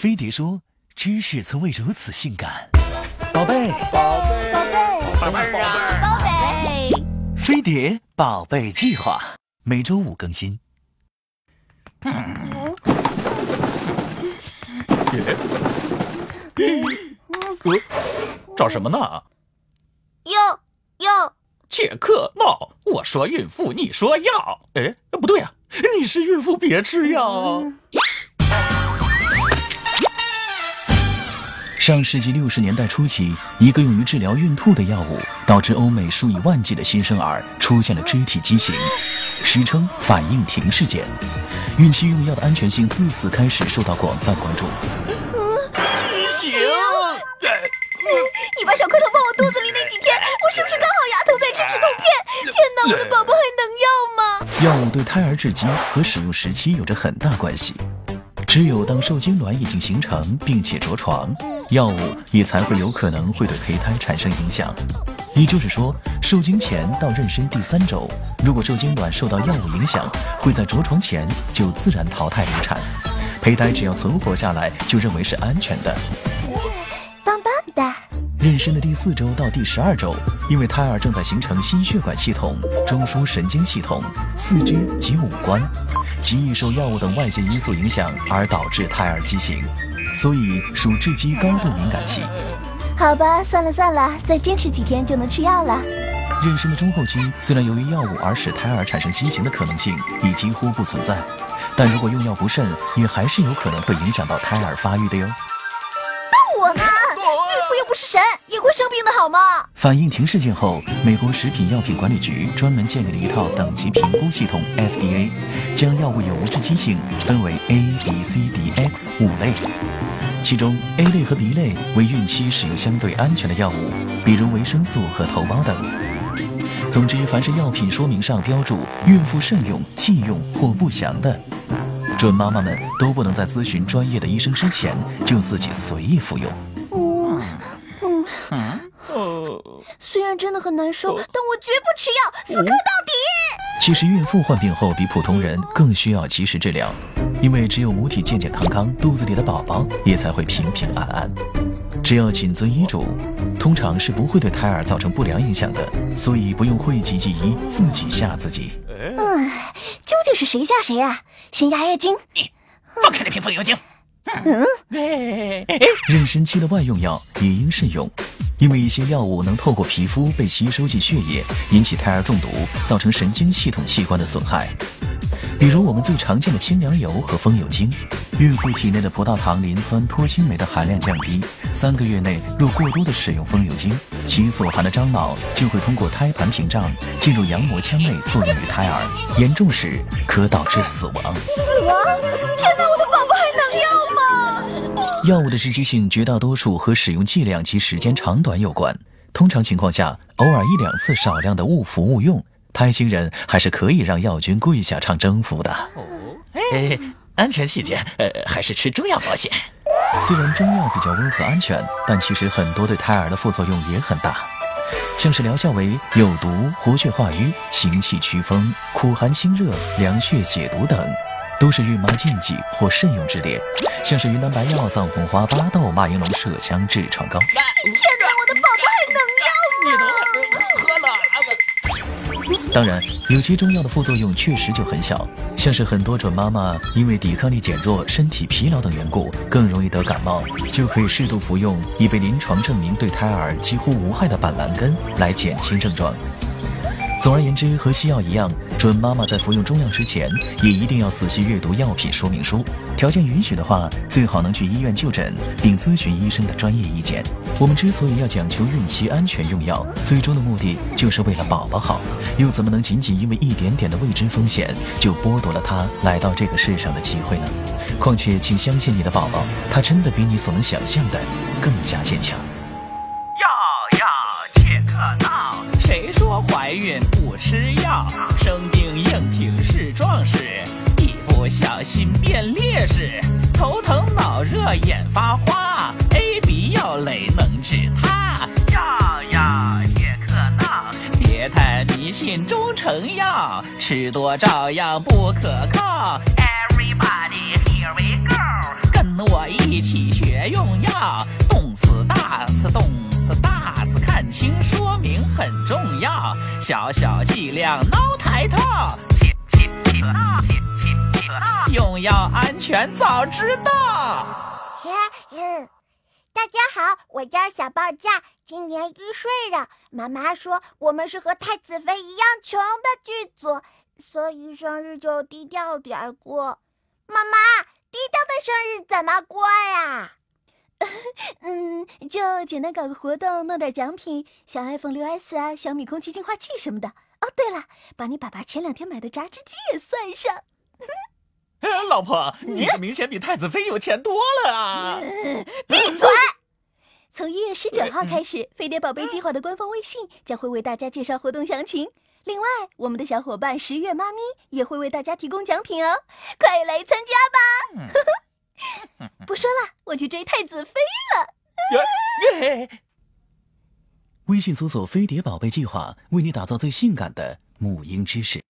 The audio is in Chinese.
飞碟说：“知识从未如此性感。”宝贝，宝贝，宝贝，宝贝儿啊，宝贝，飞碟宝贝计划每周五更新。呃，找什么呢？哟哟，切克闹！我说孕妇，你说药。哎，不对呀、你是孕妇，别吃药。上世纪六十年代初期，一个用于治疗孕吐的药物，导致欧美数以万计的新生儿出现了肢体畸形，史称“反应停事件”。孕期用药的安全性自此开始受到广泛关注。畸形。你把小蝌蚪放我肚子里那几天，我是不是刚好牙疼在吃止痛片？天哪，我的宝宝还能要吗？药物对胎儿致畸和使用时期有着很大关系。只有当受精卵已经形成并且着床，药物也才会有可能会对胚胎产生影响。也就是说，受精前到妊娠第三周，如果受精卵受到药物影响，会在着床前就自然淘汰流产。胚胎只要存活下来，就认为是安全的。棒棒的，妊娠的第四周到第十二周，因为胎儿正在形成心血管系统、中枢神经系统、四肢及五官，极易受药物等外界因素影响而导致胎儿畸形，所以属致畸高度敏感期。好吧，算了算了，再坚持几天就能吃药了。妊娠的中后期，虽然由于药物而使胎儿产生畸形的可能性已几乎不存在，但如果用药不慎，也还是有可能会影响到胎儿发育的哟。那我呢？又不是神，也会生病的好吗？反应停事件后，美国食品药品管理局专门建立了一套等级评估系统 （FDA），将药物有无致畸性分为 A、B、C、D、X 五类。其中 A 类和 B 类为孕期使用相对安全的药物，比如维生素和头孢等。总之，凡是药品说明上标注“孕妇慎用、忌用或不详”的，准妈妈们都不能在咨询专业的医生之前就自己随意服用。呃，虽然真的很难受，但我绝不吃药，死磕到底。其实孕妇患病后比普通人更需要及时治疗，因为只有母体健健康康，肚子里的宝宝也才会平平安安。只要谨遵医嘱，通常是不会对胎儿造成不良影响的，所以不用讳疾忌医，自己吓自己。唉，究竟是谁吓谁啊？先压压惊。你放开那瓶风油精。嗯，哎，妊娠期的外用药也应慎用，因为一些药物能透过皮肤被吸收进血液，引起胎儿中毒，造成神经系统器官的损害。比如我们最常见的清凉油和风油精，孕妇体内的葡萄糖磷酸脱氢酶的含量降低，三个月内若过多的使用风油精，其所含的樟脑就会通过胎盘屏障进入羊膜腔内，作用于胎儿，严重时可导致死亡。死亡！天哪，我的宝宝还能要吗？药物的致畸性绝大多数和使用剂量及时间长短有关。通常情况下，偶尔一两次少量的误服误用，胎心人还是可以让药君跪下唱征服的。哦哎，安全起见，呃，还是吃中药保险。虽然中药比较温和安全，但其实很多对胎儿的副作用也很大，像是疗效为有毒、活血化瘀、行气祛风、苦寒清热、凉血解毒等，都是孕妈禁忌或慎用之列。像是云南白药、藏红花、巴豆、马应龙麝香痔疮膏。天哪，我的宝宝还能要吗？当然，有些中药的副作用确实就很小，像是很多准妈妈因为抵抗力减弱、身体疲劳等缘故，更容易得感冒，就可以适度服用已被临床证明对胎儿几乎无害的板蓝根来减轻症状。总而言之，和西药一样，准妈妈在服用中药之前，也一定要仔细阅读药品说明书。条件允许的话，最好能去医院就诊，并咨询医生的专业意见。我们之所以要讲求孕期安全用药，最终的目的就是为了宝宝好，又怎么能仅仅因为一点点的未知风险，就剥夺了他来到这个世上的机会呢？况且，请相信你的宝宝，他真的比你所能想象的更加坚强。怀孕不吃药？生病硬挺是壮士，一不小心变烈士。头疼脑热眼发花，A B 药类能治它。药药切克闹，别太迷信中成药，吃多照样不可靠。Everybody here we go，跟我一起学用药，动次大次动次大词看清说明很重要，小小剂量 no 抬头，用药安全早知道。大家好，我叫小爆炸，今年一岁了。妈妈说我们是和太子妃一样穷的剧组，所以生日就低调点过。妈妈，低调的生日怎么过呀？嗯，就简单搞个活动，弄点奖品，像 iPhone 六 S 啊，小米空气净化器什么的。哦，对了，把你爸爸前两天买的榨汁机也算上。老婆，你可 明显比太子妃有钱多了啊！闭嘴！从一月十九号开始，飞碟宝贝计划的官方微信将会为大家介绍活动详情。另外，我们的小伙伴十月妈咪也会为大家提供奖品哦，快来参加吧！不说了，我去追太子妃了。微信搜索“飞碟宝贝计划”，为你打造最性感的母婴知识。